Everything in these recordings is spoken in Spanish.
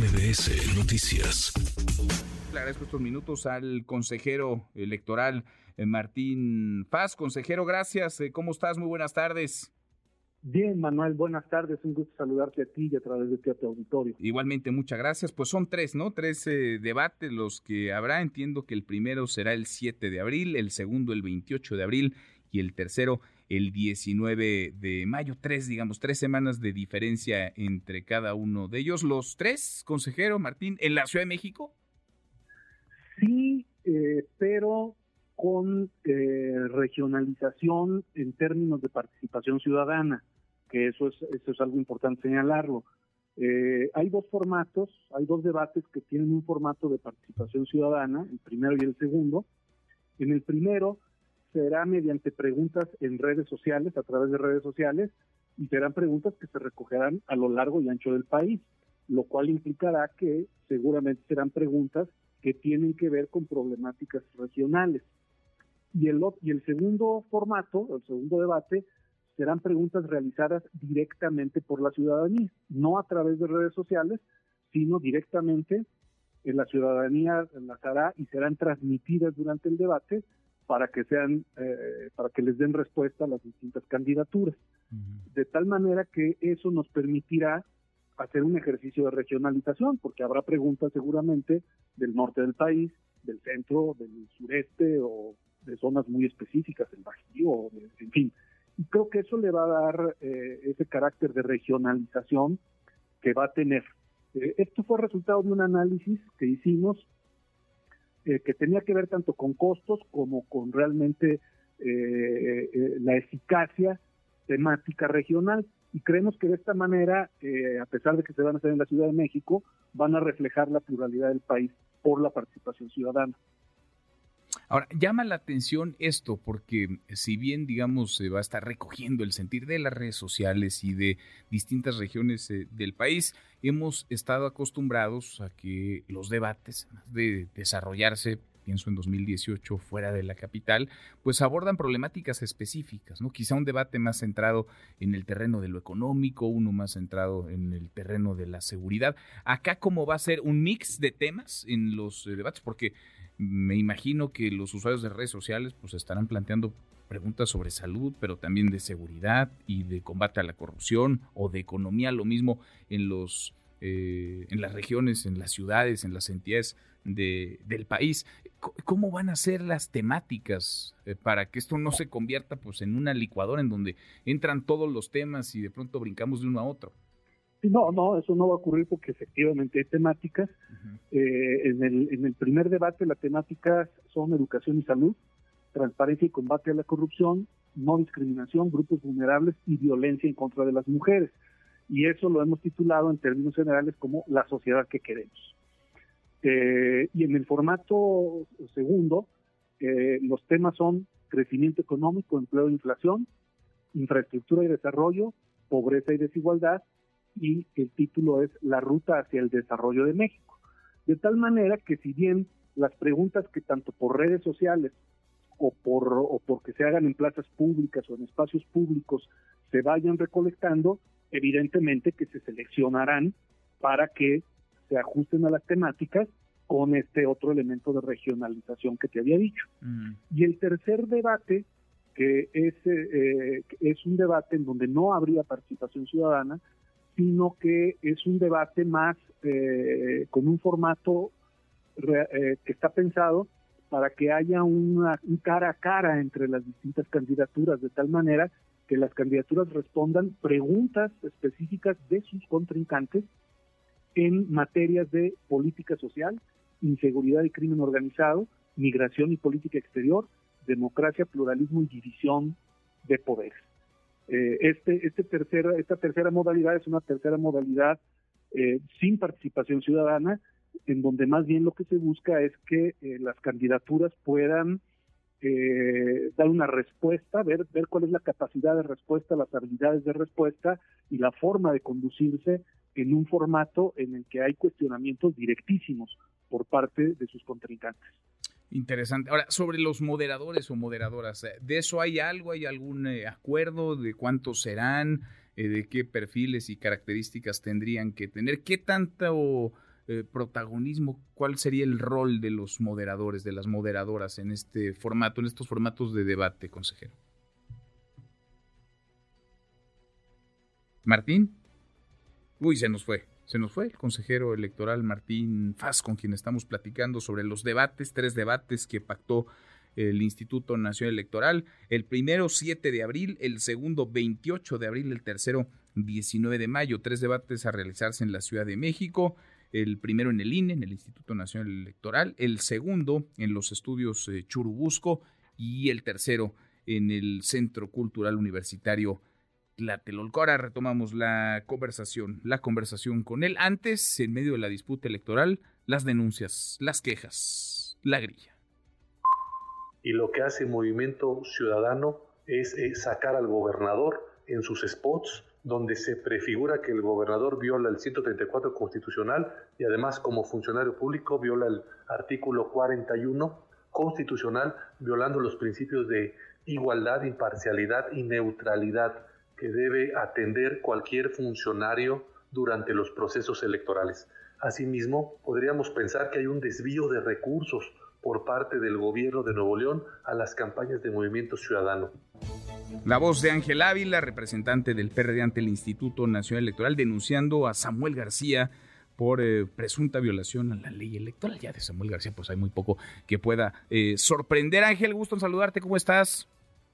MBS Noticias. Le agradezco estos minutos al consejero electoral eh, Martín Paz. Consejero, gracias. Eh, ¿Cómo estás? Muy buenas tardes. Bien, Manuel, buenas tardes. Un gusto saludarte a ti y a través de este auditorio. Igualmente, muchas gracias. Pues son tres, ¿no? Tres eh, debates los que habrá. Entiendo que el primero será el 7 de abril, el segundo el 28 de abril y el tercero el 19 de mayo. Tres, digamos, tres semanas de diferencia entre cada uno de ellos. Los tres, consejero Martín, en la Ciudad de México. Sí, eh, pero con eh, regionalización en términos de participación ciudadana, que eso es, eso es algo importante señalarlo. Eh, hay dos formatos, hay dos debates que tienen un formato de participación ciudadana, el primero y el segundo. En el primero será mediante preguntas en redes sociales, a través de redes sociales, y serán preguntas que se recogerán a lo largo y ancho del país, lo cual implicará que seguramente serán preguntas que tienen que ver con problemáticas regionales. Y el, y el segundo formato, el segundo debate, serán preguntas realizadas directamente por la ciudadanía, no a través de redes sociales, sino directamente en la ciudadanía las hará y serán transmitidas durante el debate para que sean eh, para que les den respuesta a las distintas candidaturas de tal manera que eso nos permitirá hacer un ejercicio de regionalización porque habrá preguntas seguramente del norte del país del centro del sureste o de zonas muy específicas, el Bajío, en fin. Y creo que eso le va a dar eh, ese carácter de regionalización que va a tener. Eh, esto fue resultado de un análisis que hicimos eh, que tenía que ver tanto con costos como con realmente la eficacia temática regional. Y creemos que de esta manera, a pesar de que se van a hacer en la Ciudad de México, van a reflejar la pluralidad del país por la participación ciudadana. Ahora, llama la atención esto porque si bien, digamos, se va a estar recogiendo el sentir de las redes sociales y de distintas regiones eh, del país, hemos estado acostumbrados a que los debates, de desarrollarse pienso en 2018 fuera de la capital, pues abordan problemáticas específicas, ¿no? Quizá un debate más centrado en el terreno de lo económico, uno más centrado en el terreno de la seguridad. Acá cómo va a ser un mix de temas en los eh, debates, porque me imagino que los usuarios de redes sociales pues estarán planteando preguntas sobre salud, pero también de seguridad y de combate a la corrupción o de economía, lo mismo en los eh, en las regiones, en las ciudades, en las entidades de, del país. ¿Cómo van a ser las temáticas eh, para que esto no se convierta pues en una licuadora en donde entran todos los temas y de pronto brincamos de uno a otro? No, no, eso no va a ocurrir porque efectivamente hay temáticas. Eh, en, el, en el primer debate las temáticas son educación y salud, transparencia y combate a la corrupción, no discriminación, grupos vulnerables y violencia en contra de las mujeres. Y eso lo hemos titulado en términos generales como la sociedad que queremos. Eh, y en el formato segundo, eh, los temas son crecimiento económico, empleo e inflación, infraestructura y desarrollo, pobreza y desigualdad, y el título es La ruta hacia el desarrollo de México. De tal manera que si bien las preguntas que tanto por redes sociales o por o porque se hagan en plazas públicas o en espacios públicos se vayan recolectando, evidentemente que se seleccionarán para que se ajusten a las temáticas con este otro elemento de regionalización que te había dicho. Mm. Y el tercer debate, que es, eh, es un debate en donde no habría participación ciudadana, sino que es un debate más eh, con un formato eh, que está pensado para que haya una, un cara a cara entre las distintas candidaturas, de tal manera que las candidaturas respondan preguntas específicas de sus contrincantes en materias de política social, inseguridad y crimen organizado, migración y política exterior, democracia, pluralismo y división de poderes. Eh, este, este tercera, esta tercera modalidad es una tercera modalidad eh, sin participación ciudadana, en donde más bien lo que se busca es que eh, las candidaturas puedan dar una respuesta, ver, ver cuál es la capacidad de respuesta, las habilidades de respuesta y la forma de conducirse en un formato en el que hay cuestionamientos directísimos por parte de sus contrincantes. Interesante. Ahora, sobre los moderadores o moderadoras, eh, ¿de eso hay algo? ¿Hay algún eh, acuerdo de cuántos serán? Eh, ¿De qué perfiles y características tendrían que tener? ¿Qué tanto protagonismo? ¿Cuál sería el rol de los moderadores, de las moderadoras en este formato, en estos formatos de debate, consejero? Martín. Uy, se nos fue. Se nos fue el consejero electoral Martín Faz, con quien estamos platicando sobre los debates, tres debates que pactó el Instituto Nacional Electoral. El primero, 7 de abril, el segundo, 28 de abril, el tercero, 19 de mayo. Tres debates a realizarse en la Ciudad de México. El primero en el INE, en el Instituto Nacional Electoral. El segundo en los estudios eh, Churubusco. Y el tercero en el Centro Cultural Universitario Tlatelolco. retomamos la conversación, la conversación con él. Antes, en medio de la disputa electoral, las denuncias, las quejas, la grilla. Y lo que hace Movimiento Ciudadano es eh, sacar al gobernador en sus spots donde se prefigura que el gobernador viola el 134 constitucional y además como funcionario público viola el artículo 41 constitucional, violando los principios de igualdad, imparcialidad y neutralidad que debe atender cualquier funcionario durante los procesos electorales. Asimismo, podríamos pensar que hay un desvío de recursos por parte del gobierno de Nuevo León a las campañas de Movimiento Ciudadano. La voz de Ángel Ávila, representante del PRD ante el Instituto Nacional Electoral, denunciando a Samuel García por eh, presunta violación a la ley electoral. Ya de Samuel García, pues hay muy poco que pueda eh, sorprender. Ángel, gusto en saludarte, ¿cómo estás?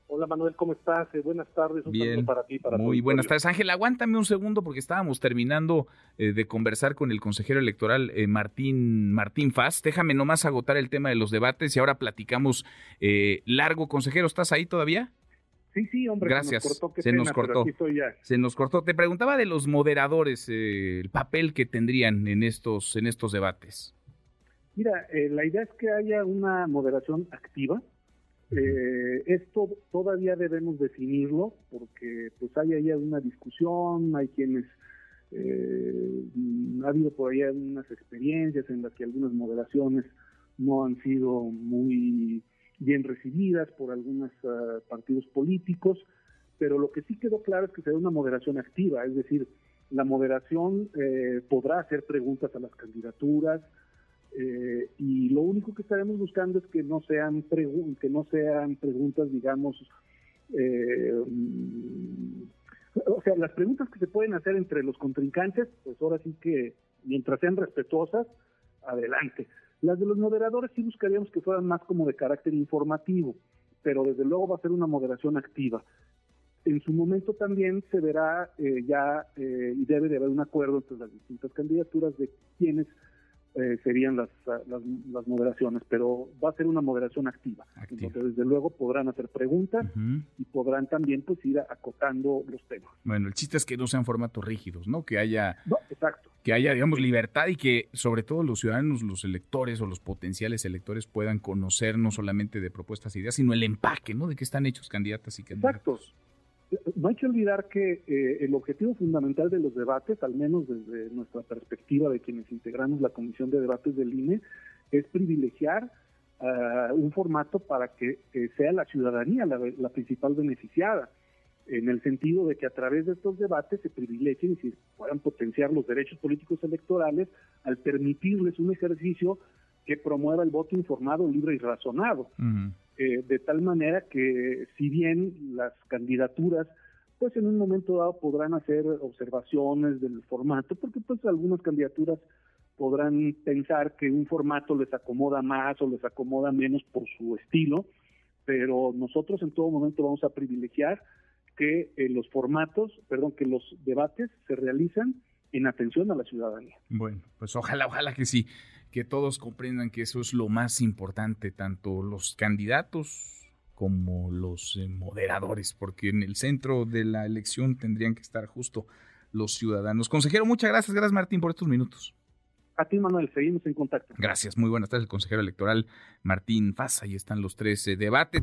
Hola Manuel, ¿cómo estás? Eh, buenas tardes, un Bien, para ti. Para muy buenas tardes. Ángel, aguántame un segundo porque estábamos terminando eh, de conversar con el consejero electoral eh, Martín, Martín Faz. Déjame nomás agotar el tema de los debates y ahora platicamos largo. Consejero, ¿estás ahí todavía? Sí, sí, hombre. Gracias. Se nos cortó. Se nos cortó. Te preguntaba de los moderadores, el papel que tendrían en estos, en estos debates. Mira, la idea es que haya una moderación activa eh, esto todavía debemos definirlo porque pues hay ahí una discusión, hay quienes eh, ha habido por ahí algunas experiencias en las que algunas moderaciones no han sido muy bien recibidas por algunos ah, partidos políticos, pero lo que sí quedó claro es que será una moderación activa, es decir, la moderación eh, podrá hacer preguntas a las candidaturas, eh, y lo único que estaremos buscando es que no sean que no sean preguntas digamos eh, o sea las preguntas que se pueden hacer entre los contrincantes pues ahora sí que mientras sean respetuosas adelante. Las de los moderadores sí buscaríamos que fueran más como de carácter informativo pero desde luego va a ser una moderación activa. En su momento también se verá eh, ya y debe de haber un acuerdo entre las distintas candidaturas de quienes eh, serían las, las, moderaciones, pero va a ser una moderación activa. Entonces, desde luego podrán hacer preguntas y podrán también pues ir acotando los temas. Bueno, el chiste es que no sean formatos rígidos, ¿no? Que haya, exacto. que haya, digamos, libertad y que sobre todo los ciudadanos, los electores o los potenciales electores puedan conocer no solamente de propuestas e ideas, sino el empaque, ¿no? De qué están hechos candidatas y candidatos. Exacto no hay que olvidar que eh, el objetivo fundamental de los debates, al menos desde nuestra perspectiva de quienes integramos la Comisión de Debates del INE, es privilegiar ah, un formato para que sea la ciudadanía la, principal beneficiada, en el sentido de que a través de estos debates se privilegien y se puedan potenciar los derechos políticos electorales al permitirles un ejercicio que promueva el voto informado, libre y razonado. Eh, de tal manera que si bien las candidaturas pues en un momento dado podrán hacer observaciones del formato, porque pues algunas candidaturas podrán pensar que un formato les acomoda más o les acomoda menos por su estilo, pero nosotros en todo momento vamos a privilegiar que eh, los formatos, perdón, que los debates se realizan en atención a la ciudadanía. Bueno, pues ojalá, ojalá que sí que todos comprendan que eso es lo más importante, tanto los candidatos como los eh, moderadores, porque en el centro de la elección tendrían que estar justo los ciudadanos. Consejero, muchas gracias, gracias Martín por estos minutos. A ti, Manuel, seguimos en contacto. Gracias, muy buenas tardes, el consejero electoral Martín Faz. Ahí están los tres eh, debates.